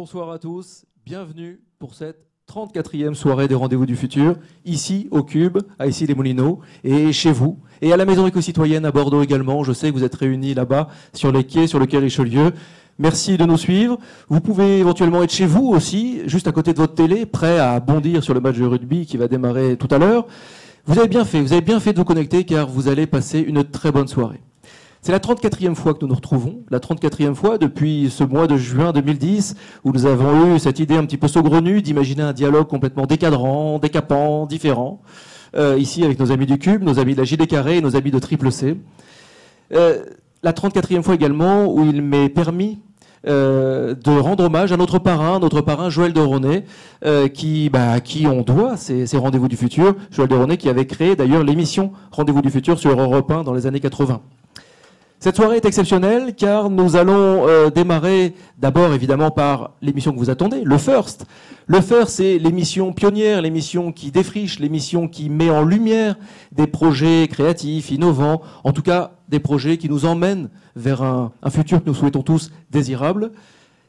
bonsoir à tous, bienvenue pour cette 34e soirée des Rendez-vous du Futur, ici au Cube, à ici les Moulineaux, et chez vous, et à la Maison Éco-Citoyenne à Bordeaux également. Je sais que vous êtes réunis là-bas, sur les quais, sur le quai Richelieu. Merci de nous suivre. Vous pouvez éventuellement être chez vous aussi, juste à côté de votre télé, prêt à bondir sur le match de rugby qui va démarrer tout à l'heure. Vous avez bien fait, vous avez bien fait de vous connecter car vous allez passer une très bonne soirée. C'est la 34e fois que nous nous retrouvons, la 34e fois depuis ce mois de juin 2010, où nous avons eu cette idée un petit peu saugrenue d'imaginer un dialogue complètement décadrant, décapant, différent, euh, ici avec nos amis du Cube, nos amis de la JD Carré et nos amis de Triple C. Euh, la 34e fois également où il m'est permis euh, de rendre hommage à notre parrain, notre parrain Joël de euh, qui, bah, qui on doit ces, Rendez-vous du Futur. Joël de qui avait créé d'ailleurs l'émission Rendez-vous du Futur sur Europe 1 dans les années 80. Cette soirée est exceptionnelle car nous allons euh, démarrer d'abord évidemment par l'émission que vous attendez, le First. Le First, c'est l'émission pionnière, l'émission qui défriche, l'émission qui met en lumière des projets créatifs, innovants, en tout cas des projets qui nous emmènent vers un, un futur que nous souhaitons tous désirable.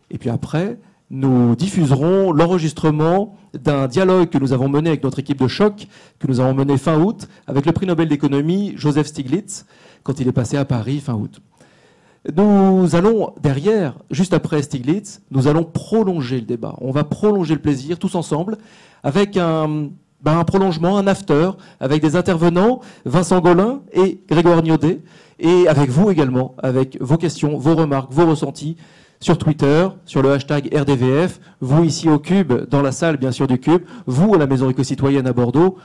Et puis après, nous diffuserons l'enregistrement d'un dialogue que nous avons mené avec notre équipe de choc, que nous avons mené fin août, avec le prix Nobel d'économie Joseph Stiglitz quand il est passé à Paris fin août. Nous allons derrière, juste après Stiglitz, nous allons prolonger le débat. On va prolonger le plaisir tous ensemble avec un, ben, prolongement, un after, avec des intervenants, Vincent Golin et Grégoire Niodet, et avec vous également, avec vos questions, vos remarques, vos ressentis sur Twitter, sur le hashtag RDVF, vous ici au Cube, dans la salle bien sûr du Cube, vous à la Maison éco-citoyenne à Bordeaux,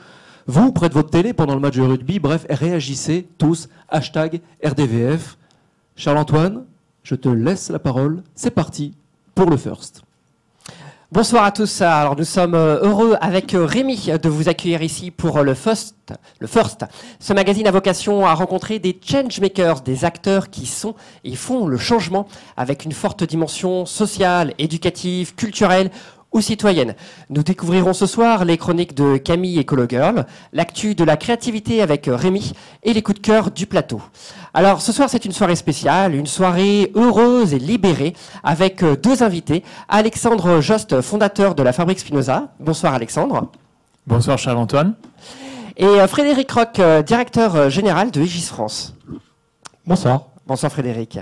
vous, près de votre télé, pendant le match de rugby, bref, réagissez tous, hashtag RDVF. Charles-Antoine, je te laisse la parole. C'est parti pour le first. Bonsoir à tous. Alors nous sommes euh, heureux avec euh, Rémi de vous accueillir ici pour euh, le First. Le First. Ce magazine a vocation à rencontrer des changemakers, des acteurs qui sont et font le changement avec une forte dimension sociale, éducative, culturelle ou citoyenne. Nous découvrirons ce soir les chroniques de Camille et Colo Girl, l'actu de la créativité avec Rémi et les coups de cœur du plateau. Alors ce soir c'est une soirée spéciale, une soirée heureuse et libérée avec deux invités. Alexandre Jost, fondateur de la Fabrique Spinoza. Bonsoir Alexandre. Bonsoir Charles-Antoine. Et euh, Frédéric Roch, euh, directeur euh, général de Aegis France. Bonsoir. Bonsoir Frédéric.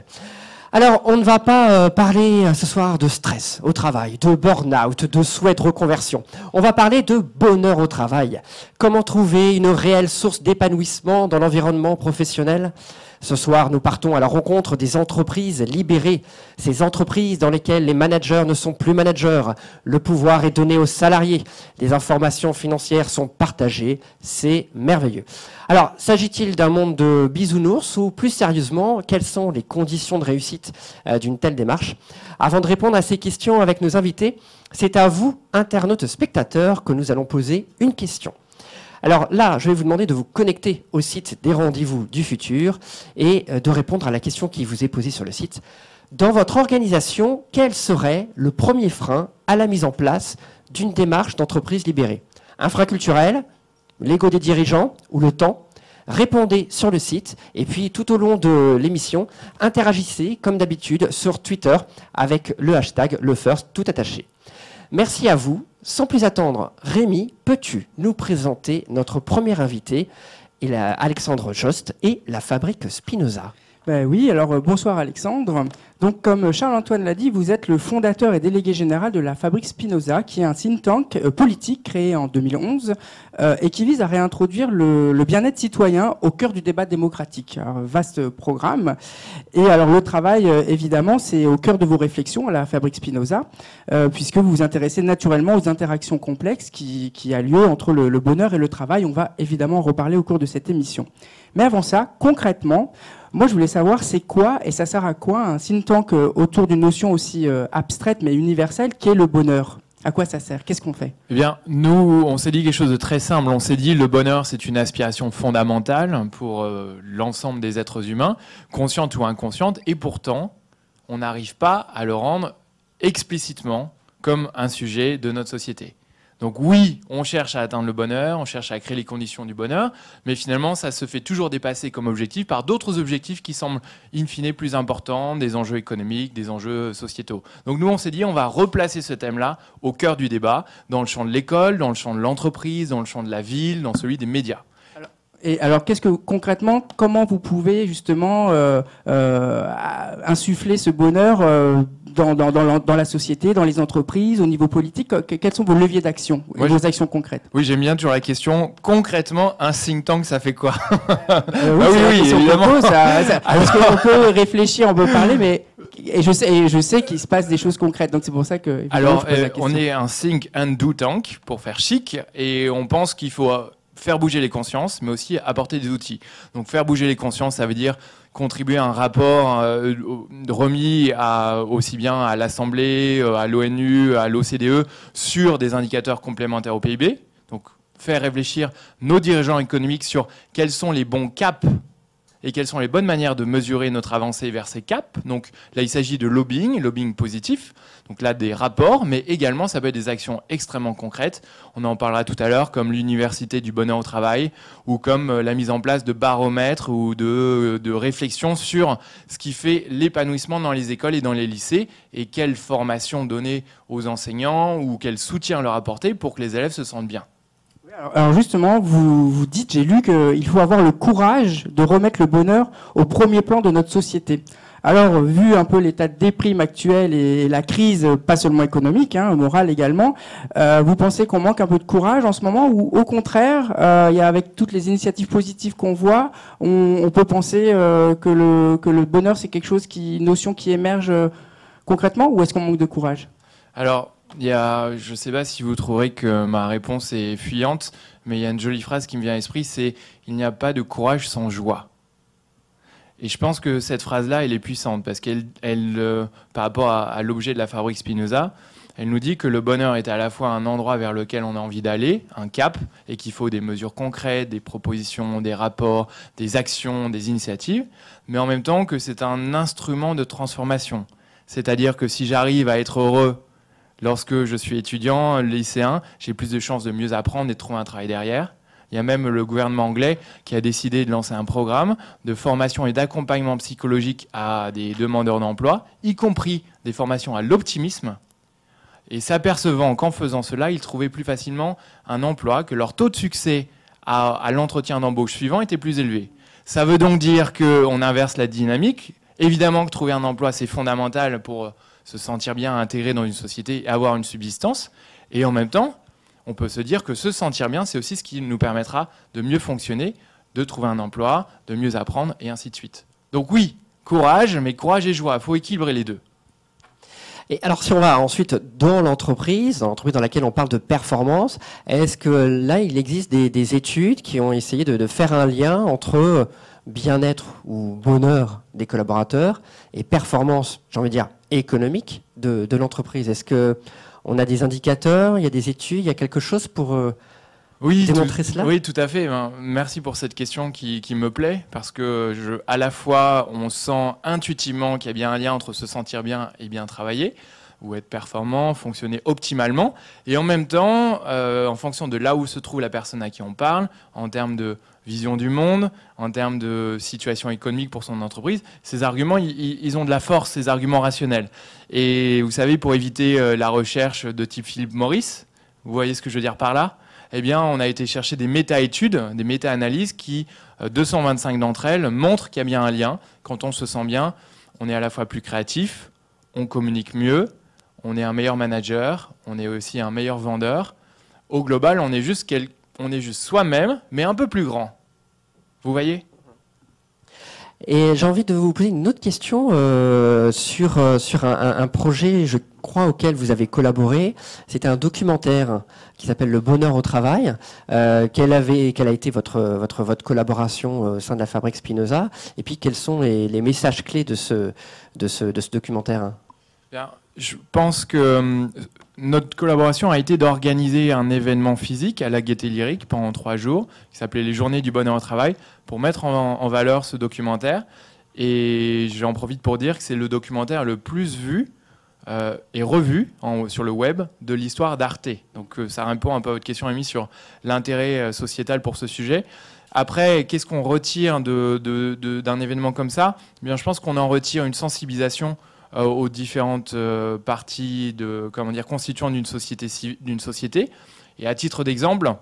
Alors, on ne va pas euh, parler euh, ce soir de stress au travail, de burn-out, de souhait de reconversion. On va parler de bonheur au travail. Comment trouver une réelle source d'épanouissement dans l'environnement professionnel? Ce soir, nous partons à la rencontre des entreprises libérées, ces entreprises dans lesquelles les managers ne sont plus managers, le pouvoir est donné aux salariés, les informations financières sont partagées, c'est merveilleux. Alors, s'agit-il d'un monde de bisounours ou plus sérieusement, quelles sont les conditions de réussite euh, d'une telle démarche? Avant de répondre à ces questions avec nos invités, c'est à vous, internautes spectateurs, que nous allons poser une question. Alors là, je vais vous demander de vous connecter au site des rendez-vous du futur et euh, de répondre à la question qui vous est posée sur le site. Dans votre organisation, quel serait le premier frein à la mise en place d'une démarche d'entreprise libérée? Infraculturel, l'ego des dirigeants ou le temps? Répondez sur le site et puis tout au long de l'émission, interagissez comme d'habitude sur Twitter avec le hashtag le first tout attaché. Merci à vous sans plus attendre, Rémi, peux-tu nous présenter notre premier invité, Alexandre Jost et la fabrique Spinoza ben oui, alors euh, bonsoir Alexandre. Donc comme Charles-Antoine l'a dit, vous êtes le fondateur et délégué général de la Fabrique Spinoza, qui est un think tank euh, politique créé en 2011 euh, et qui vise à réintroduire le, bien-être citoyen au cœur du débat démocratique. Alors, vaste programme. Et alors le travail, évidemment, c'est au cœur de vos réflexions à la Fabrique Spinoza, puisque vous vous intéressez naturellement aux interactions complexes qui, qui a lieu entre le, le bonheur et le travail. On va évidemment en reparler au cours de cette émission. Mais avant ça, concrètement, moi, je voulais savoir, c'est quoi et ça sert à quoi un think tank euh, autour d'une notion aussi euh, abstraite mais universelle qui est le bonheur? À quoi ça sert? Qu'est-ce qu'on fait? Eh bien, nous, on s'est dit quelque chose de très simple. On s'est dit le bonheur, c'est une aspiration fondamentale pour euh, l'ensemble des êtres humains, consciente ou inconsciente, et pourtant, on n'arrive pas à le rendre explicitement comme un sujet de notre société. Donc oui, on cherche à atteindre le bonheur, on cherche à créer les conditions du bonheur, mais finalement, ça se fait toujours dépasser comme objectif par d'autres objectifs qui semblent in fine plus importants, des enjeux économiques, des enjeux sociétaux. Donc nous, on s'est dit, on va replacer ce thème-là au cœur du débat, dans le champ de l'école, dans le champ de l'entreprise, dans le champ de la ville, dans celui des médias. Et alors, qu'est-ce que concrètement, comment vous pouvez justement euh, euh, insuffler ce bonheur euh, dans, dans, dans, la, société, dans les entreprises, au niveau politique? Quels sont vos leviers d'action, vos actions concrètes? Oui, j'aime bien toujours la question. Concrètement, un think tank, ça fait quoi? Oui, ah oui, oui évidemment. ça, parce qu'on peut réfléchir, on peut parler, mais et je sais, et je sais qu'il se passe des choses concrètes, donc c'est pour ça que. Alors, on est un think and do tank pour faire chic, et on pense qu'il faut faire bouger les consciences, mais aussi apporter des outils. Donc faire bouger les consciences, ça veut dire contribuer à un rapport euh, remis aussi bien à l'Assemblée, euh, à l'ONU, à l'OCDE sur des indicateurs complémentaires au PIB. Donc faire réfléchir nos dirigeants économiques sur quels sont les bons caps et quelles sont les bonnes manières de mesurer notre avancée vers ces caps. Donc là, il s'agit de lobbying, lobbying positif. Donc là, des rapports, mais également, ça peut être des actions extrêmement concrètes. On en parlera tout à l'heure, comme l'université du bonheur au travail, ou comme euh, la mise en place de baromètres ou de, de réflexions sur ce qui fait l'épanouissement dans les écoles et dans les lycées, et quelle formation donner aux enseignants, ou quel soutien leur apporter pour que les élèves se sentent bien. Alors justement, vous, dites, j'ai lu qu'il faut avoir le courage de remettre le bonheur au premier plan de notre société. Alors, vu un peu l'état de déprime actuel et la crise, pas seulement économique, hein, morale également, euh, vous pensez qu'on manque un peu de courage en ce moment ou au contraire, euh, y a, avec toutes les initiatives positives qu'on voit, on, peut penser euh, que, le, que le bonheur c'est quelque chose qui, une notion qui émerge euh, concrètement ou est-ce qu'on manque de courage? Alors, il y a, je ne sais pas si vous trouverez que ma réponse est fuyante, mais il y a une jolie phrase qui me vient à l'esprit, c'est il n'y a pas de courage sans joie. Et je pense que cette phrase-là, elle est puissante parce qu'elle, elle, euh, par rapport à, l'objet de la fabrique Spinoza, elle nous dit que le bonheur est à la fois un endroit vers lequel on a envie d'aller, un cap, et qu'il faut des mesures concrètes, des propositions, des rapports, des actions, des initiatives, mais en même temps que c'est un instrument de transformation. C'est-à-dire que si j'arrive à être heureux Lorsque je suis étudiant, lycéen, j'ai plus de chances de mieux apprendre et de trouver un travail derrière. Il y a même le gouvernement anglais qui a décidé de lancer un programme de formation et d'accompagnement psychologique à des demandeurs d'emploi, y compris des formations à l'optimisme. Et s'apercevant qu'en faisant cela, ils trouvaient plus facilement un emploi, que leur taux de succès à, l'entretien d'embauche suivant était plus élevé. Ça veut donc dire qu'on inverse la dynamique. Évidemment que trouver un emploi, c'est fondamental pour se sentir bien intégré dans une société et avoir une subsistance. Et en même temps, on peut se dire que se sentir bien, c'est aussi ce qui nous permettra de mieux fonctionner, de trouver un emploi, de mieux apprendre, et ainsi de suite. Donc oui, courage, mais courage et joie, il faut équilibrer les deux. Et alors, si on va ensuite dans l'entreprise, dans l'entreprise dans laquelle on parle de performance, est-ce que là, il existe des, études qui ont essayé de, faire un lien entre bien-être ou bonheur des collaborateurs et performance, j'ai envie de dire, économique de, l'entreprise Est-ce que on a des indicateurs, il y a des études, il y a quelque chose pour euh, démontrer cela? Oui, tout à fait. Ben, merci pour cette question qui, me plaît parce que je, à la fois on sent intuitivement qu'il y a bien un lien entre se sentir bien et bien travailler ou être performant, fonctionner optimalement, et en même temps, euh, en fonction de là où se trouve la personne à qui on parle, en termes de vision du monde, en termes de situation économique pour son entreprise, ces arguments, ils, ont de la force, ces arguments rationnels. Et vous savez, pour éviter euh, la recherche de type Philippe Morris, vous voyez ce que je veux dire par là eh bien, on a été chercher des méta-études, des méta-analyses qui, 225 euh, d'entre elles, montrent qu'il y a bien un lien. Quand on se sent bien, on est à la fois plus créatif, on communique mieux, on est un meilleur manager, on est aussi un meilleur vendeur. Au global, on est juste, est juste soi-même, mais un peu plus grand. Vous voyez? Et j'ai envie de vous poser une autre question euh, sur, euh, sur un, projet, je crois, auquel vous avez collaboré. C'était un documentaire qui s'appelle Le bonheur au travail. Euh, quelle, avait, quelle a été votre, votre, votre collaboration au sein de la Fabrique Spinoza? Et puis, quels sont les, les messages clés de ce, de ce, de ce documentaire? Je pense que euh, notre collaboration a été d'organiser un événement physique à la Gaieté Lyrique pendant trois jours, qui s'appelait les Journées du bonheur au travail, pour mettre en, valeur ce documentaire. Et j'en profite pour dire que c'est le documentaire le plus vu est revue sur le web de l'histoire d'Arte. Donc ça répond un peu à votre question, Amy, sur l'intérêt sociétal pour ce sujet. Après, qu'est-ce qu'on retire d'un événement comme ça? Bien, Je pense qu'on en retire une sensibilisation euh, aux différentes euh, parties de, comment dire, constituantes d'une société, d'une société. Et à titre d'exemple,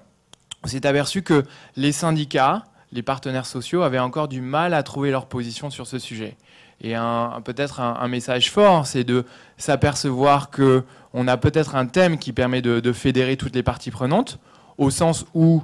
on s'est aperçu que les syndicats, les partenaires sociaux avaient encore du mal à trouver leur position sur ce sujet. Et peut-être un, message fort, c'est de s'apercevoir que on a peut-être un thème qui permet de, fédérer toutes les parties prenantes, au sens où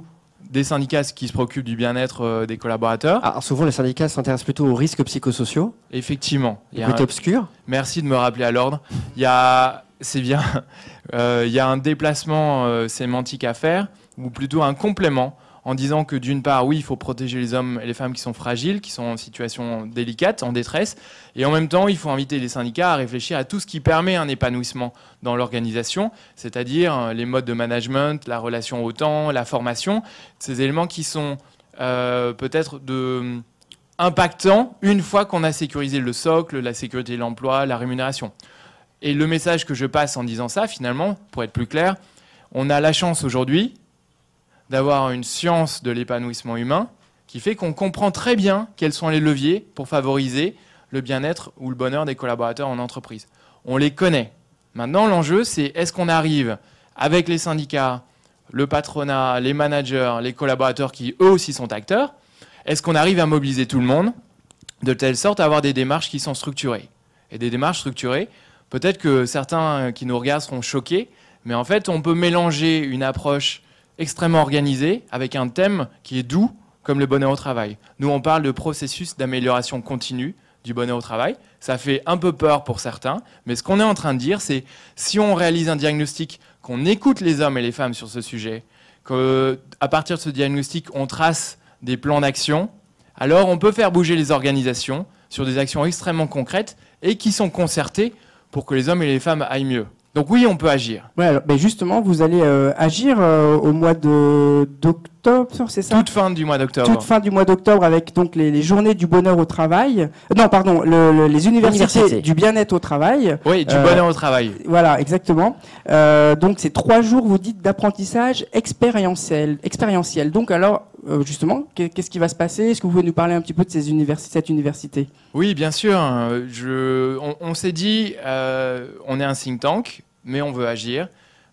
des syndicats qui se préoccupent du bien-être euh, des collaborateurs. Alors souvent, les syndicats s'intéressent plutôt aux risques psychosociaux. Effectivement. Il y a côté obscur. Merci de me rappeler à l'ordre. Il y a, c'est bien, euh, il y a un déplacement euh, sémantique à faire, ou plutôt un complément en disant que d'une part, oui, il faut protéger les hommes et les femmes qui sont fragiles, qui sont en situation délicate, en détresse, et en même temps, il faut inviter les syndicats à réfléchir à tout ce qui permet un épanouissement dans l'organisation, c'est-à-dire euh, les modes de management, la relation au temps, la formation, ces éléments qui sont euh, peut-être de impactants une fois qu'on a sécurisé le socle, la sécurité de l'emploi, la rémunération. Et le message que je passe en disant ça, finalement, pour être plus clair, on a la chance aujourd'hui d'avoir une science de l'épanouissement humain qui fait qu'on comprend très bien quels sont les leviers pour favoriser le bien-être ou le bonheur des collaborateurs en entreprise. On les connaît. Maintenant, l'enjeu, c'est est-ce qu'on arrive avec les syndicats, le patronat, les managers, les collaborateurs qui eux aussi sont acteurs, est-ce qu'on arrive à mobiliser tout le monde de telle sorte à avoir des démarches qui sont structurées? Et des démarches structurées, peut-être que certains qui nous regardent seront choqués, mais en fait, on peut mélanger une approche extrêmement organisé, avec un thème qui est doux, comme le bonheur au travail. Nous, on parle de processus d'amélioration continue du bonheur au travail. Ça fait un peu peur pour certains, mais ce qu'on est en train de dire, c'est si on réalise un diagnostic, qu'on écoute les hommes et les femmes sur ce sujet, qu'à partir de ce diagnostic, on trace des plans d'action, alors on peut faire bouger les organisations sur des actions extrêmement concrètes et qui sont concertées pour que les hommes et les femmes aillent mieux. Donc oui, on peut agir. Ouais, mais justement, vous allez euh, agir euh, au mois d'octobre, c'est ça Toute fin du mois d'octobre. Toute fin du mois d'octobre avec donc les, journées du bonheur au travail. Euh, non, pardon, les universités du bien-être au travail. Oui, du bonheur au travail. Voilà, exactement. donc c'est trois jours, vous dites, d'apprentissage expérientiel. expérientiel. Donc alors, justement, qu'est-ce qui va se passer? Est-ce que vous pouvez nous parler un petit peu de ces cette université? Oui, bien sûr. Je, on, s'est dit, on est un think tank mais on veut agir.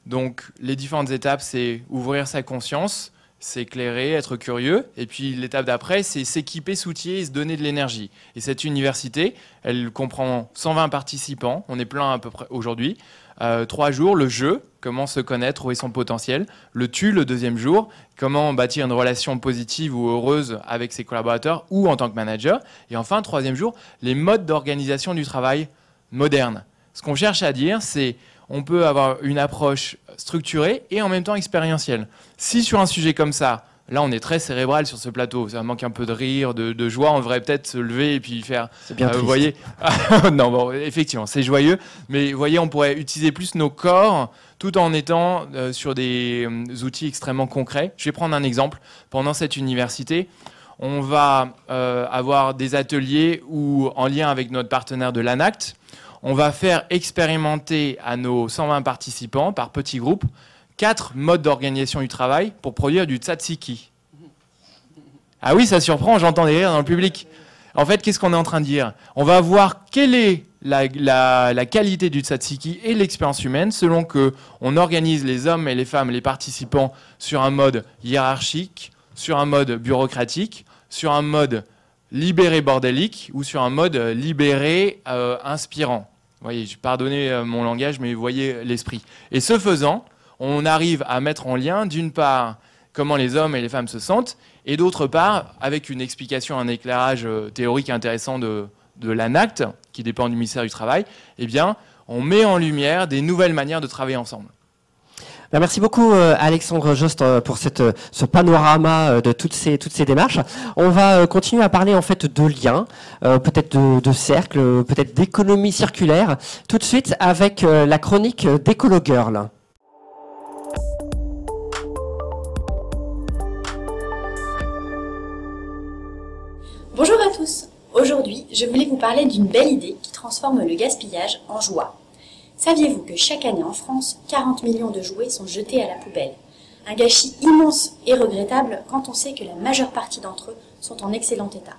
Donc les différentes étapes, c'est ouvrir sa conscience, s'éclairer, être curieux. Et puis l'étape d'après, c'est s'équiper, s'outiller et se donner de l'énergie. Et cette université, elle comprend 120 participants. On est plein à peu près aujourd'hui. Euh, trois jours, le jeu, comment se connaître, trouver son potentiel. Le tu, le deuxième jour, comment bâtir une relation positive ou heureuse avec ses collaborateurs ou en tant que manager. Et enfin, troisième jour, les modes d'organisation du travail moderne. Ce qu'on cherche à dire, c'est on peut avoir une approche structurée et en même temps expérientielle. Si sur un sujet comme ça, là on est très cérébral sur ce plateau, ça manque un peu de rire, de, joie, on devrait peut-être se lever et puis faire. C'est bien. Euh, vous voyez Non, bon, effectivement, c'est joyeux, mais vous voyez, on pourrait utiliser plus nos corps tout en étant euh, sur des euh, outils extrêmement concrets. Je vais prendre un exemple. Pendant cette université, on va avoir des ateliers où, en lien avec notre partenaire de l'ANACT, on va faire expérimenter à nos 120 participants, par petits groupes, quatre modes d'organisation du travail pour produire du tzatziki. Ah oui, ça surprend, j'entends des rires dans le public. En fait, qu'est-ce qu'on est en train de dire? On va voir quelle est la, qualité du tzatziki et l'expérience humaine selon que on organise les hommes et les femmes, les participants, sur un mode hiérarchique, sur un mode bureaucratique, sur un mode libéré bordélique ou sur un mode libéré euh, inspirant voyez, pardonnez euh, mon langage, mais vous voyez l'esprit. Et ce faisant, on arrive à mettre en lien, d'une part, comment les hommes et les femmes se sentent, et d'autre part, avec une explication, un éclairage euh, théorique intéressant de, de l'ANACT, qui dépend du ministère du Travail, eh bien, on met en lumière des nouvelles manières de travailler ensemble. Ben, merci beaucoup euh, Alexandre Jost euh, pour euh, ce panorama de toutes ces, démarches. On va continuer à parler en fait de liens, peut-être de, de cercles, peut-être d'économie circulaire, tout de suite avec la chronique d'Ecolo Girl. Bonjour à tous. Aujourd'hui, je voulais vous parler d'une belle idée qui transforme le gaspillage en joie. Saviez-vous que chaque année en France, 40 millions de jouets sont jetés à la poubelle? Un gâchis immense et regrettable quand on sait que la majeure partie d'entre eux sont en excellent état.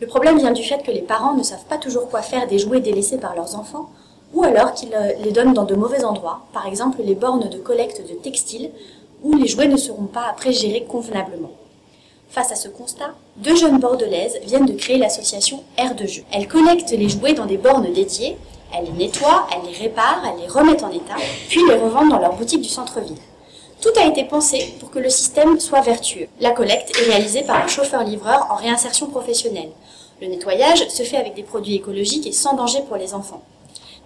Le problème vient du fait que les parents ne savent pas toujours quoi faire des jouets délaissés par leurs enfants, ou alors qu'ils euh, les donnent dans de mauvais endroits, par exemple les bornes de collecte de textiles, où les jouets ne seront pas après gérés convenablement. Face à ce constat, deux jeunes bordelaises viennent de créer l'association Air de Jeu. Elles collectent les jouets dans des bornes dédiées, elles les nettoient, elles les réparent, elles les remettent en état, puis les revendent dans leur boutique du centre-ville. Tout a été pensé pour que le système soit vertueux. La collecte est réalisée par un chauffeur-livreur en réinsertion professionnelle. Le nettoyage se fait avec des produits écologiques et sans danger pour les enfants.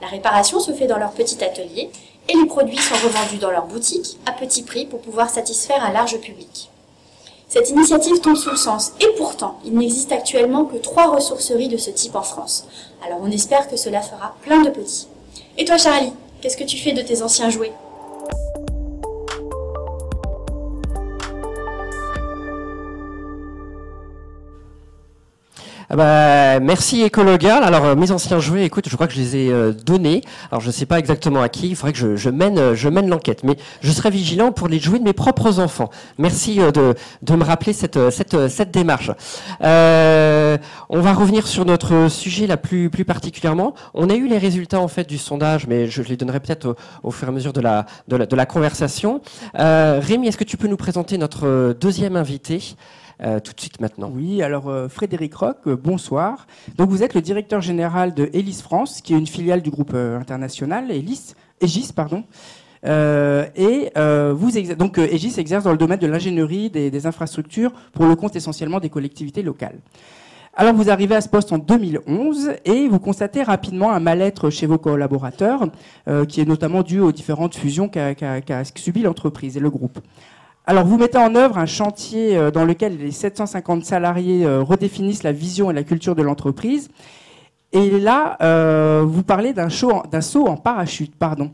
La réparation se fait dans leur petit atelier et les produits sont revendus dans leur boutique à petit prix pour pouvoir satisfaire un large public. Cette initiative tombe sous le sens et pourtant, il n'existe actuellement que trois ressourceries de ce type en France. Alors on espère que cela fera plein de petits. Et toi Charlie, qu'est-ce que tu fais de tes anciens jouets? Ah bah, merci Ecologal. Alors euh, mes anciens jouets, écoute, je crois que je les ai euh, donnés. Alors je ne sais pas exactement à qui. Il faudrait que je, je mène, euh, je mène l'enquête, mais je serai vigilant pour les jouets de mes propres enfants. Merci de, de me rappeler cette, cette, cette démarche. Euh, on va revenir sur notre sujet là plus, plus particulièrement. On a eu les résultats en fait du sondage, mais je les donnerai peut-être au, au, fur et à mesure de la, de la, de la conversation. Euh, Rémi, est-ce que tu peux nous présenter notre deuxième invité? Euh, tout de suite maintenant. Oui, alors euh, Frédéric Roch, euh, bonsoir. Donc vous êtes le directeur général de Elis France, qui est une filiale du groupe international Elis, Egis, pardon. et vous donc Egis exerce dans le domaine de l'ingénierie des, des, infrastructures pour le compte essentiellement des collectivités locales. Alors vous arrivez à ce poste en 2011 et vous constatez rapidement un mal-être chez vos collaborateurs, qui est notamment dû aux différentes fusions qu'a qu qu subi l'entreprise et le groupe. Alors, vous mettez en œuvre un chantier euh, dans lequel les 750 salariés euh, redéfinissent la vision et la culture de l'entreprise. Et là, euh, vous parlez d'un saut en parachute, pardon,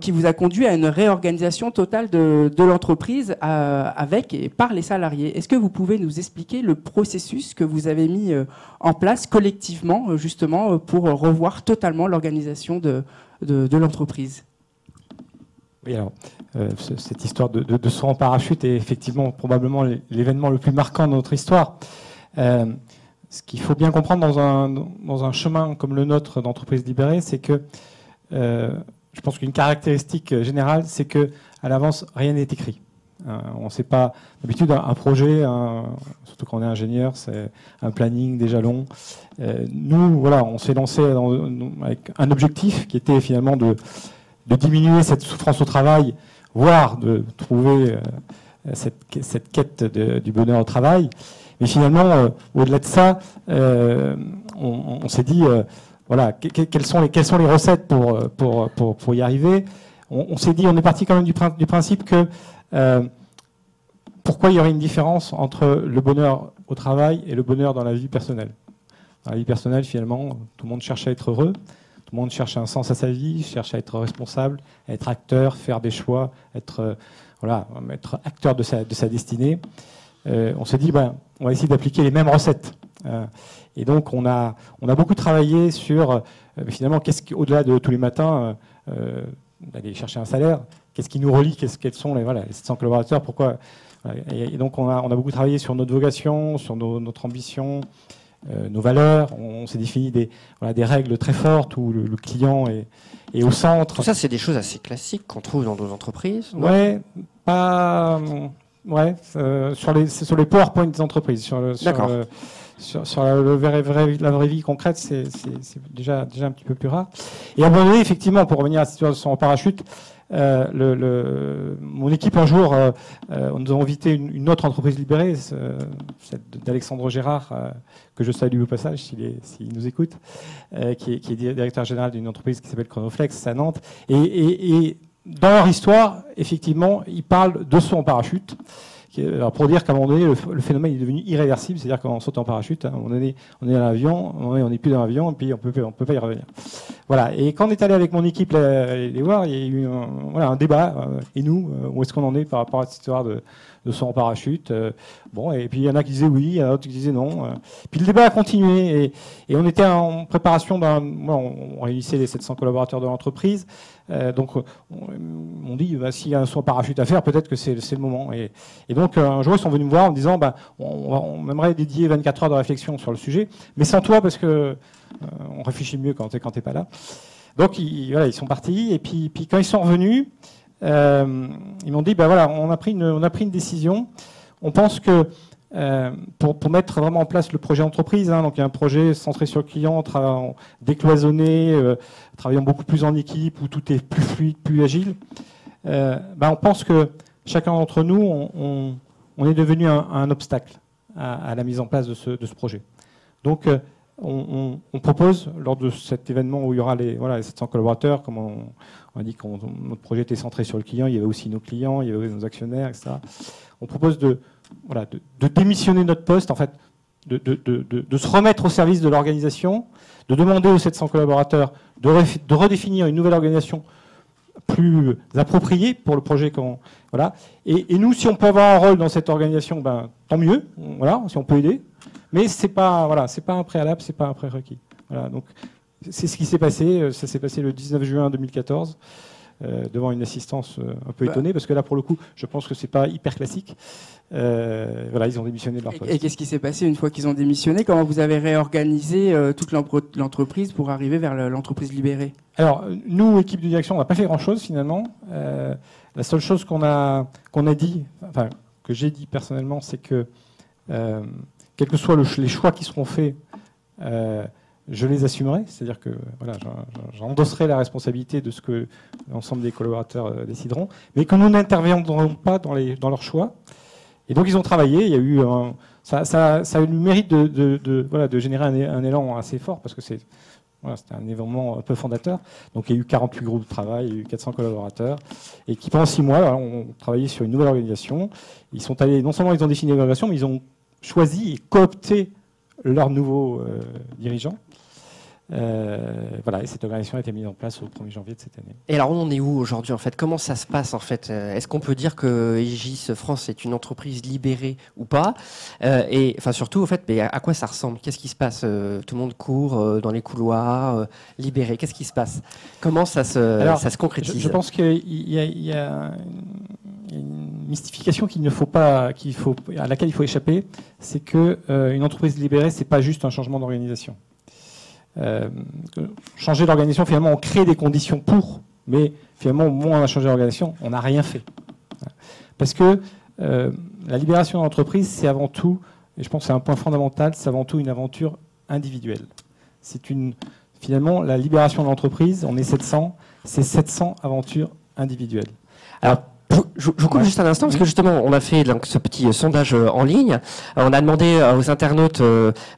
qui vous a conduit à une réorganisation totale de, l'entreprise avec et par les salariés. Est-ce que vous pouvez nous expliquer le processus que vous avez mis en place collectivement, justement, pour revoir totalement l'organisation de l'entreprise? Oui, alors, euh, cette histoire de, de, de, saut en parachute est effectivement probablement l'événement le plus marquant de notre histoire. Euh, ce qu'il faut bien comprendre dans un, chemin comme le nôtre d'entreprise libérée, c'est que euh, je pense qu'une caractéristique générale, c'est que à l'avance, rien n'est écrit. On ne sait pas. D'habitude, un projet, surtout quand on est ingénieur, c'est un planning long. Euh, nous, voilà, on s'est lancé avec un objectif qui était finalement de, de diminuer cette souffrance au travail voire de trouver euh, cette, cette, quête du bonheur au travail. Mais finalement, euh, au-delà de ça, euh, on, s'est dit, voilà, que, quelles, sont les, recettes pour, pour, pour, y arriver? On, s'est dit, on est parti quand même du, du principe que pourquoi il y aurait une différence entre le bonheur au travail et le bonheur dans la vie personnelle? Dans la vie personnelle, finalement, tout le monde cherche à être heureux. Tout le monde cherche un sens à sa vie, cherche à être responsable, à être acteur, faire des choix, être, euh, voilà, être acteur de sa, de sa destinée. Euh, on s'est dit, ben, on va essayer d'appliquer les mêmes recettes. Euh, et donc, on a, on a beaucoup travaillé sur, finalement, qu'est-ce qu'au-delà de tous les matins, d'aller chercher un salaire, qu'est-ce qui nous relie, qu'est-ce, quels sont les, voilà, les 700 collaborateurs, pourquoi. Et, donc, on a, on a beaucoup travaillé sur notre vocation, sur notre ambition, euh, nos valeurs. On, on s'est défini des, voilà, des règles très fortes où le, le client est, est, au centre. Tout ça, c'est des choses assez classiques qu'on trouve dans nos entreprises. Ouais, pas. Ouais, euh, sur les sur les PowerPoint des entreprises, sur le, sur, sur, la, la vraie vie concrète, c'est déjà un petit peu plus rare. Et à un moment donné, effectivement, pour revenir à cette situation en parachute, euh, mon équipe un jour, euh, euh, nous avons invité une, autre entreprise libérée, celle d'Alexandre Gérard, que je salue au passage s'il nous écoute, qui est, directeur général d'une entreprise qui s'appelle Chronoflex à Nantes. Et, dans leur histoire, effectivement, ils parlent de saut en parachute. Alors pour dire qu'à un moment donné, le, phénomène est devenu irréversible, c'est-à-dire qu'on saute en parachute, hein, moment donné, on est dans l'avion, on n'est plus dans l'avion, et puis on peut, on peut pas y revenir. Voilà. Et quand on est allé avec mon équipe les, voir, il y a eu un, voilà, un débat, euh, et nous, euh, où est-ce qu'on en est par rapport à cette histoire de, de saut en parachute. bon, et puis il y en a qui disaient oui, il y en a d'autres qui disaient non. Puis le débat a continué et, et on était en préparation d'un. on, réunissait les 700 collaborateurs de l'entreprise. Donc on, dit bah, s'il y a un saut parachute à faire, peut-être que c'est le moment. Et, donc un jour ils sont venus me voir en me disant bah, on, on, aimerait dédier 24 heures de réflexion sur le sujet, mais sans toi parce que on réfléchit mieux quand tu n'es pas là. Donc ils, sont partis et puis, quand ils sont revenus, euh, ils m'ont dit ben voilà, on a pris une, on a pris une décision. On pense que euh, pour, mettre vraiment en place le projet entreprise, hein, donc il y a un projet centré sur le client, décloisonné, euh, travaillant beaucoup plus en équipe, où tout est plus fluide, plus agile. Ben on pense que chacun d'entre nous, on, est devenu un, obstacle à, la mise en place de ce, de ce projet. Donc on, propose, lors de cet événement où il y aura les, voilà, 700 collaborateurs, comme on, a dit que notre projet était centré sur le client, il y avait aussi nos clients, il y avait nos actionnaires, etc. On propose de, de, démissionner notre poste, en fait, de, de, se remettre au service de l'organisation, de demander aux 700 collaborateurs de, redéfinir une nouvelle organisation plus appropriée pour le projet qu'on voilà. Et, et, nous, si on peut avoir un rôle dans cette organisation, ben tant mieux. Voilà, si on peut aider. Mais c'est pas voilà, pas un préalable, c'est pas un prérequis. Voilà, donc c'est ce qui s'est passé. Ça s'est passé le 19 juin 2014. Euh, devant une assistance euh, un peu bah. étonnée, parce que là, pour le coup, je pense que c'est pas hyper classique. Euh, voilà, ils ont démissionné de leur poste. Et, qu'est-ce qui s'est passé une fois qu'ils ont démissionné? Comment vous avez réorganisé toute l'entreprise pour arriver vers l'entreprise libérée? Alors, nous, équipe de direction, on n'a pas fait grand-chose finalement. la seule chose qu'on a, qu'on a dit, enfin, que j'ai dit personnellement, c'est que quels que soient les choix qui seront faits, euh, je les assumerai. C'est-à-dire que voilà, j'endosserai la responsabilité de ce que l'ensemble des collaborateurs euh, décideront, mais que nous n'interviendrons pas dans, leurs choix. Et donc ils ont travaillé. Il y a eu ça, ça, a eu le mérite de, voilà, de générer un, élan assez fort parce que c'est voilà, c'était un événement un peu fondateur. Donc il y a eu 48 groupes de travail, il y a eu 400 collaborateurs, et qui pendant six mois ont travaillé sur une nouvelle organisation. Ils sont allés, non seulement ils ont défini l'organisation, mais ils ont choisi et coopté leurs nouveaux euh, dirigeants. Euh, voilà, et cette organisation a été mise en place au 1er janvier de cette année. Et alors, on est où aujourd'hui en fait? Comment ça se passe en fait? Euh, Est-ce qu'on peut dire que Aegis France est une entreprise libérée ou pas? Et enfin, surtout, en fait, mais à quoi ça ressemble? Qu'est-ce qui se passe? Tout le monde court dans les couloirs, libéré. Qu'est-ce qui se passe? Comment ça se, ça se concrétise? je, pense qu'il y, y, a une mystification qu'il ne faut pas, qu'il faut, à laquelle il faut échapper, c'est que euh, une entreprise libérée, c'est pas juste un changement d'organisation. Euh, changer d'organisation, finalement, on crée des conditions pour, mais finalement, au moment on a changé d'organisation, on n'a rien fait. Parce que euh, la libération de l'entreprise, c'est avant tout, et je pense que c'est un point fondamental, c'est avant tout une aventure individuelle. C'est une, finalement, la libération de l'entreprise, on est 700, c'est 700 aventures individuelles. Alors, je, vous coupe juste un instant parce que justement, on a fait donc, ce petit euh, sondage euh, en ligne. Euh, on a demandé aux internautes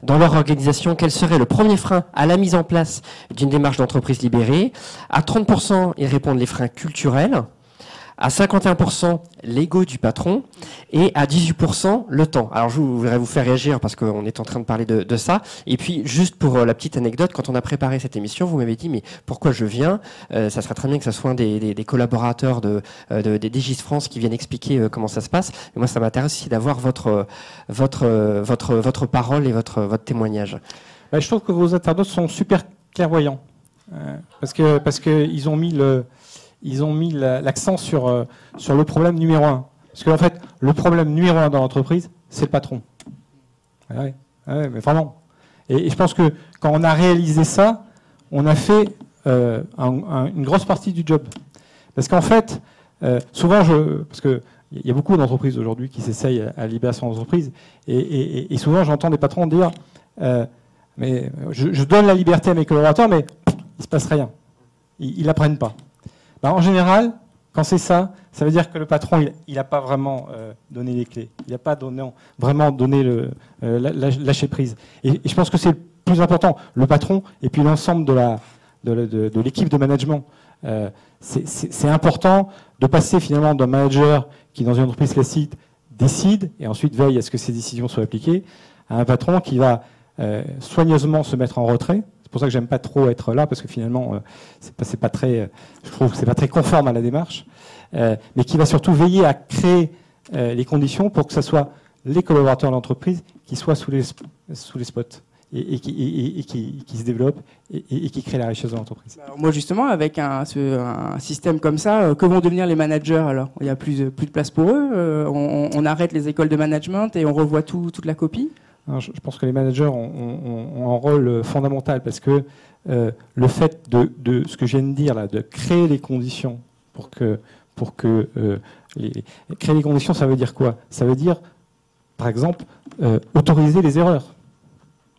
dans leur organisation quel serait le premier frein à la mise en place d'une démarche d'entreprise libérée. À 30%, ils répondent les freins culturels à 51% l'ego du patron et à 18% le temps. Alors je voudrais vous faire réagir parce qu'on est en train de parler de, ça. Et puis juste pour euh, la petite anecdote, quand on a préparé cette émission, vous m'avez dit mais pourquoi je viens? Euh, Ça serait très bien que ce soit des, des, collaborateurs de, euh, de, des Digis France qui viennent expliquer comment ça se passe. Et moi ça m'intéresse aussi d'avoir votre, parole et votre, témoignage. Bah, je trouve que vos internautes sont super clairvoyants. parce qu'ils ont mis le ils ont mis l'accent sur, euh, sur le problème numéro un. Parce qu'en fait, le problème numéro un dans l'entreprise, c'est le patron. Ah ah mais vraiment. Et, je pense que quand on a réalisé ça, on a fait euh, une grosse partie du job. Parce qu'en fait, euh, souvent, parce que il y a beaucoup d'entreprises aujourd'hui qui s'essayent à libérer son entreprise, et, et, souvent j'entends des patrons dire, mais je, donne la liberté à mes collaborateurs, mais il se passe rien, ils n'apprennent pas. Bah, en général, quand c'est ça, ça veut dire que le patron, il n'a pas vraiment euh, donné les clés. Il n'a pas vraiment donné euh, lâcher prise. Et, je pense que c'est le plus important, le patron et puis l'ensemble de, l'équipe de management. Euh, c'est important de passer finalement d'un manager qui, dans une entreprise classique, décide et ensuite veille à ce que ces décisions soient appliquées, à un patron qui va soigneusement se mettre en retrait pour ça que j'aime pas trop être là parce que finalement, euh, c'est pas, pas très, je trouve, c'est pas très conforme à la démarche, euh, mais qui va surtout veiller à créer les conditions pour que ce soit les collaborateurs de l'entreprise qui soient sous les, sous les spots et, qui, qui, se développent et, qui créent la richesse de l'entreprise. moi justement, avec un, système comme ça, euh, que vont devenir les managers alors? Il n'y a plus, plus de place pour eux euh, on, arrête les écoles de management et on revoit tout, toute la copie? Je, pense que les managers ont, un rôle fondamental parce que euh, le fait de, ce que je viens de dire là, de créer les conditions pour que, pour que les, créer les conditions, ça veut dire quoi? Ça veut dire, par exemple, autoriser les erreurs.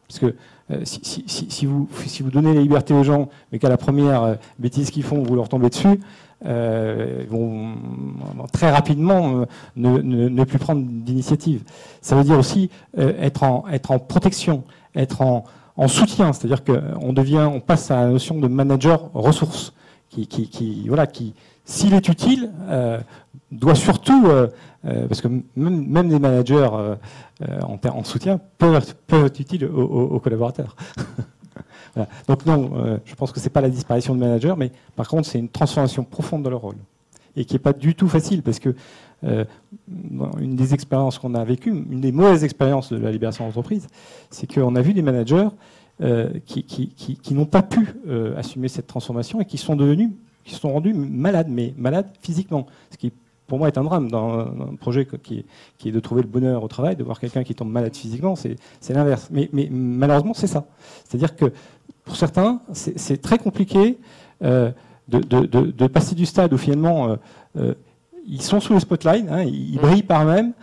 Parce que euh, si, vous, si vous donnez la liberté aux gens, mais qu'à la première euh, bêtise qu'ils font, vous leur tombez dessus, euh, vont très rapidement ne, plus prendre d'initiative. Ça veut dire aussi être, en, être en protection, être en, soutien, c'est-à-dire qu'on devient, passe à la notion de manager ressources, qui, qui, voilà, qui s'il est utile, doit surtout, parce que même, même les managers euh, en, soutien peuvent, être utiles aux, collaborateurs. Donc non, euh, je pense que ce n'est pas la disparition de managers, mais par contre c'est une transformation profonde de leur rôle. Et qui n'est pas du tout facile, parce que euh, une des expériences qu'on a vécues, une des mauvaises expériences de la libération d'entreprise, c'est qu'on a vu des managers qui, n'ont pas pu assumer cette transformation et qui sont devenus, qui se sont rendus malades, mais malades physiquement. Ce qui pour moi, est un drame dans un projet qui est, de trouver le bonheur au travail, de voir quelqu'un qui tombe malade physiquement, c'est l'inverse. Mais, malheureusement, c'est ça. C'est-à-dire que pour certains, c'est très compliqué euh, de, passer du stade où finalement euh, euh, ils sont sous le spotlight, hein, ils, brillent par eux-mêmes,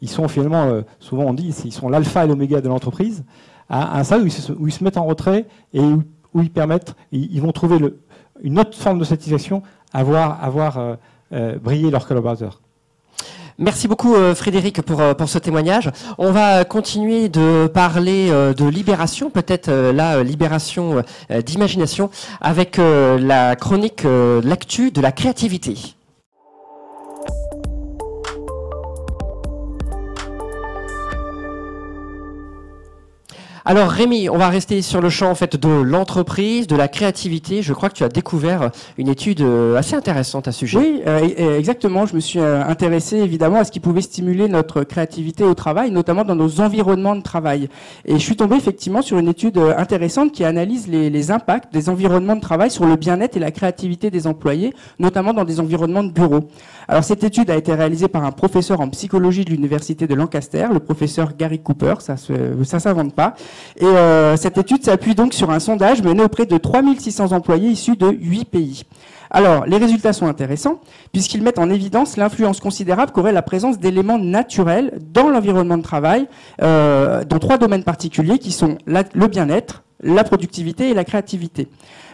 ils sont finalement, souvent on dit, ils sont l'alpha et l'oméga de l'entreprise, à, un stade où ils, se, mettent en retrait et où, ils permettent, ils, vont trouver une autre forme de satisfaction à voir, à voir briller leurs collaborateurs. Merci beaucoup euh, Frédéric pour, euh, pour ce témoignage. On va continuer de parler de libération, peut-être la libération d'imagination, avec la chronique L'actu de la créativité. Alors Rémi, on va rester sur le champ en fait de l'entreprise, de la créativité. Je crois que tu as découvert une étude euh, assez intéressante à ce sujet. Euh, exactement. Je me suis euh, intéressé évidemment à ce qui pouvait stimuler notre créativité au travail, notamment dans nos environnements de travail. Et je suis tombé effectivement sur une étude intéressante qui analyse les, impacts des environnements de travail sur le bien-être et la créativité des employés, notamment dans des environnements de bureau. Alors cette étude a été réalisée par un professeur en psychologie de l'université de Lancaster, le professeur Gary Cooper. Ça, ça s'invente pas. Et euh, cette étude s'appuie donc sur un sondage mené auprès de 3600 employés issus de 8 pays. Alors, les résultats sont intéressants puisqu'ils mettent en évidence l'influence considérable qu'aurait la présence d'éléments naturels dans l'environnement de travail euh, dans trois domaines particuliers qui sont le bien-être, la productivité et la créativité.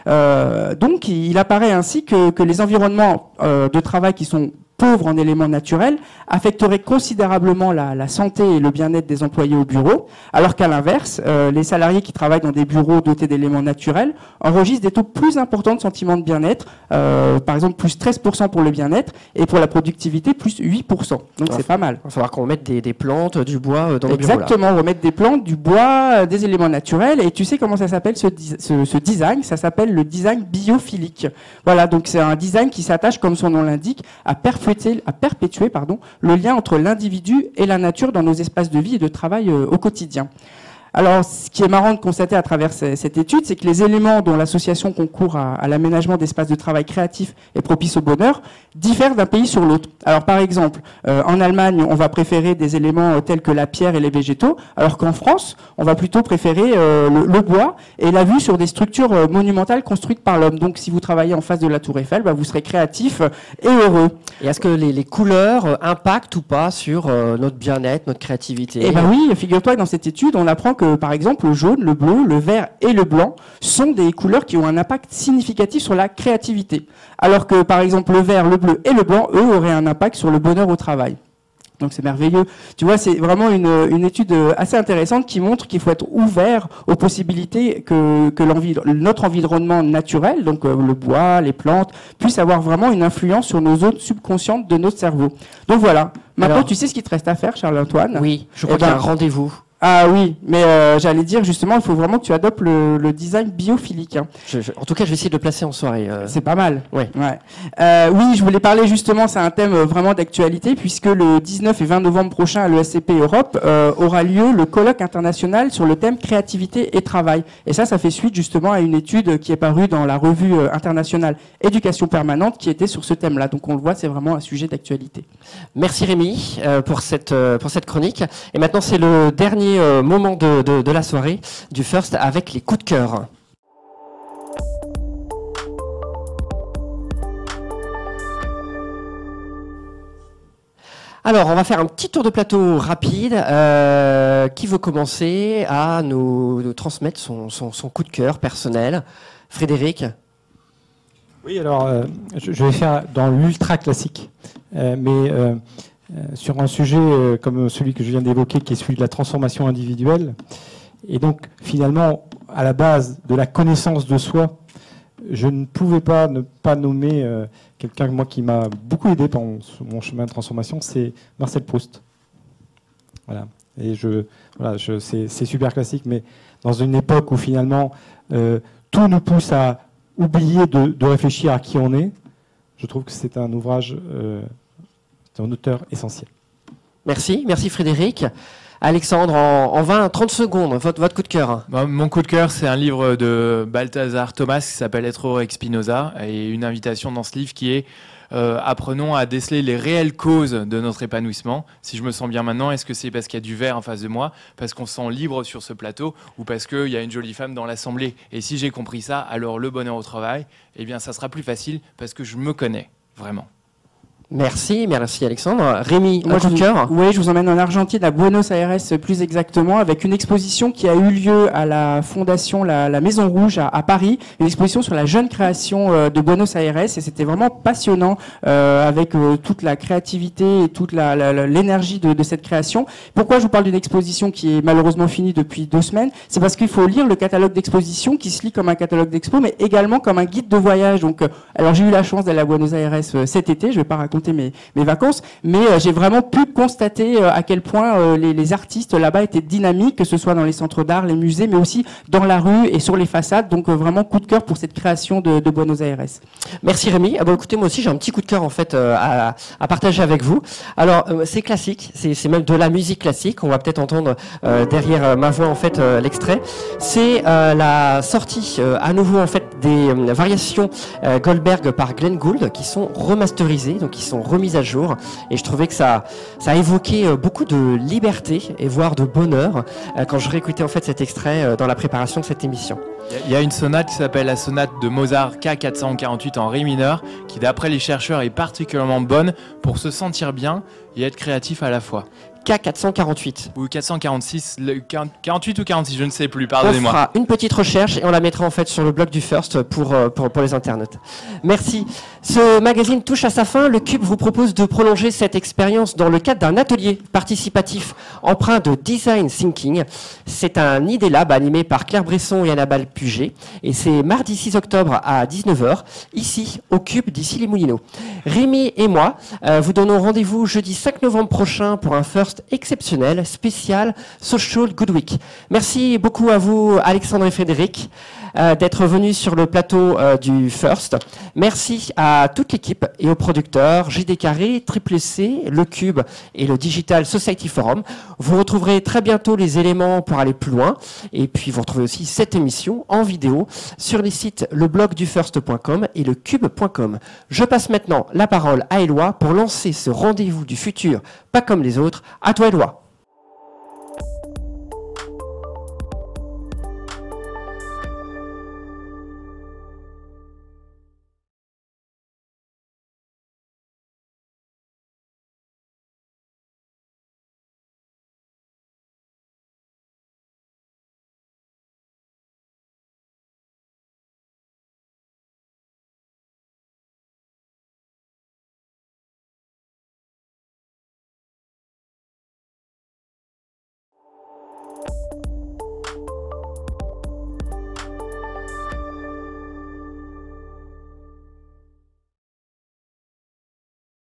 Euh, donc, il apparaît ainsi que, les environnements de travail qui sont pauvre en éléments naturels affecterait considérablement la, santé et le bien-être des employés au bureau, alors qu'à l'inverse, euh, les salariés qui travaillent dans des bureaux dotés d'éléments naturels enregistrent des taux plus importants de sentiments de bien-être, euh, par exemple plus 13% pour le bien-être et pour la productivité plus 8%. Donc c'est pas mal. Il va falloir qu'on mette des, plantes, du bois euh, dans le bureau. Exactement, on va mettre des plantes, du bois, des éléments naturels. Et tu sais comment ça s'appelle ce, ce, design? Ça s'appelle le design biophilique. Voilà, donc c'est un design qui s'attache, comme son nom l'indique, à à perpétuer le lien entre l'individu et la nature dans nos espaces de vie et de travail euh, au quotidien. Alors, ce qui est marrant de constater à travers cette étude, c'est que les éléments dont l'association concourt à, l'aménagement d'espaces de travail créatifs et propices au bonheur diffèrent d'un pays sur l'autre. Alors, par exemple, euh, en Allemagne, on va préférer des éléments euh, tels que la pierre et les végétaux, alors qu'en France, on va plutôt préférer euh, le, bois et la vue sur des structures monumentales construites par l'homme. Donc, si vous travaillez en face de la Tour Eiffel, bah, vous serez créatif et heureux. Et est-ce que les, les, couleurs impactent ou pas sur notre bien-être, notre créativité? Eh ben oui, figure-toi que dans cette étude, on apprend par exemple, le jaune, le bleu, le vert et le blanc sont des couleurs qui ont un impact significatif sur la créativité. Alors que, par exemple, le vert, le bleu et le blanc, eux, auraient un impact sur le bonheur au travail. Donc c'est merveilleux. Tu vois, c'est vraiment une, étude assez intéressante qui montre qu'il faut être ouvert aux possibilités que, que notre environnement naturel, donc euh, le bois, les plantes, puisse avoir vraiment une influence sur nos zones subconscientes de notre cerveau. Donc voilà. Maintenant, tu sais ce qu'il te reste à faire, Charles-Antoine? Oui, je crois eh qu'il y a un ben, rendez-vous Ah oui, mais euh, j'allais dire justement, il faut vraiment que tu adoptes le, le design biophilique. hein. Je- je- en tout cas, je vais essayer de le placer en soirée. euh. C'est pas mal. Ouais. Euh, oui, je voulais parler justement, c'est un thème euh, vraiment d'actualité, puisque le 19 et 20 novembre prochain à l'ESCP Europe aura lieu le colloque international sur le thème créativité et travail. Et ça, ça fait suite justement à une étude qui est parue dans la revue internationale Éducation permanente qui était sur ce thème-là. Donc on le voit, c'est vraiment un sujet d'actualité. Merci Rémi pour cette pour cette chronique. Et maintenant, c'est le dernier euh, moment de, la soirée du First avec les coups de cœur. Alors, on va faire un petit tour de plateau rapide. Euh, qui veut commencer à nous, transmettre son, coup de cœur personnel Frédéric Oui, alors euh, je, vais faire dans l'ultra classique, mais sur un sujet euh, comme celui que je viens d'évoquer, qui est celui de la transformation individuelle. Et donc, finalement, à la base de la connaissance de soi, je ne pouvais pas ne pas nommer euh, quelqu'un moi qui m'a beaucoup aidé pendant mon chemin de transformation, c'est Marcel Proust. Voilà. Et je, voilà, c'est, super classique, mais dans une époque où finalement euh, tout nous pousse à oublier de, réfléchir à qui on est, je trouve que c'est un ouvrage, euh, c'est un auteur essentiel. Merci, merci Frédéric. Alexandre, en, en 20, 30 secondes, votre, votre coup de cœur. Bah, mon coup de cœur, c'est un livre de Balthazar Thomas qui s'appelle avec Spinoza et une invitation dans ce livre qui est euh, apprenons à déceler les réelles causes de notre épanouissement. Si je me sens bien maintenant, est-ce que c'est parce qu'il y a du verre en face de moi, parce qu'on se sent libre sur ce plateau ou parce qu'il y a une jolie femme dans l'assemblée? Et si j'ai compris ça, alors le bonheur au travail, eh bien, ça sera plus facile parce que je me connais vraiment. Merci, merci Alexandre. Rémi, Moi, coup de cœur Oui, je vous emmène en Argentine, à Buenos Aires plus exactement, avec une exposition qui a eu lieu à la fondation La, la Maison Rouge à, à Paris, une exposition sur la jeune création euh, de Buenos Aires, et c'était vraiment passionnant euh, avec euh, toute la créativité et toute l'énergie de, de cette création. Pourquoi je vous parle d'une exposition qui est malheureusement finie depuis deux semaines? C'est parce qu'il faut lire le catalogue d'exposition qui se lit comme un catalogue d'expo, mais également comme un guide de voyage. Donc, euh, alors j'ai eu la chance d'aller à Buenos Aires cet été, je vais pas raconter mes, vacances, mais euh, j'ai vraiment pu constater euh, à quel point euh, les, artistes là-bas étaient dynamiques, que ce soit dans les centres d'art, les musées, mais aussi dans la rue et sur les façades. Donc vraiment coup de cœur pour cette création de, Buenos Aires. Merci Rémi. Ah bon, écoutez, moi aussi j'ai un petit coup de cœur en fait à, partager avec vous. Alors c'est classique, c'est même de la musique classique. On va peut-être entendre derrière ma voix en fait l'extrait. C'est la sortie à nouveau en fait des euh, variations euh, Goldberg par Glenn Gould qui sont remasterisées, donc qui sont remises à jour. Et je trouvais que ça ça a évoqué euh, beaucoup de liberté et voire de bonheur quand je réécoutais en fait cet extrait dans la préparation de cette émission. Il y a une sonate qui s'appelle la sonate de Mozart K448 en Ré mineur, qui d'après les chercheurs est particulièrement bonne pour se sentir bien et être créatif à la fois. K448. Ou 446, le 40 48 ou 46, je ne sais plus, On pardonnez-moi. fera une petite recherche et on la mettra en fait sur le blog du First pour, euh, pour, pour les internautes. Merci. Ce magazine touche à sa fin. Le Cube vous propose de prolonger cette expérience dans le cadre d'un atelier participatif empreint de design thinking. C'est un idée lab animé par Claire Bresson et Annabelle Puget. Et c'est mardi 6 octobre à 19h, ici au Cube d'ici les Moulineaux. Rémi et moi euh, vous donnons rendez-vous jeudi 5 novembre prochain pour un First exceptionnel, spécial Social Good Week. Merci beaucoup à vous, Alexandre et Frédéric, d'être venus sur le plateau euh, du First. Merci à toute l'équipe et aux producteurs, JD Carré, Triple C, Le Cube et le Digital Society Forum. Vous retrouverez très bientôt les éléments pour aller plus loin. Et puis vous retrouvez aussi cette émission en vidéo sur les sites leblogdufirst.com et lecube.com. Je passe maintenant la parole à Éloi pour lancer ce rendez-vous du futur, pas comme les autres. À toi Éloi.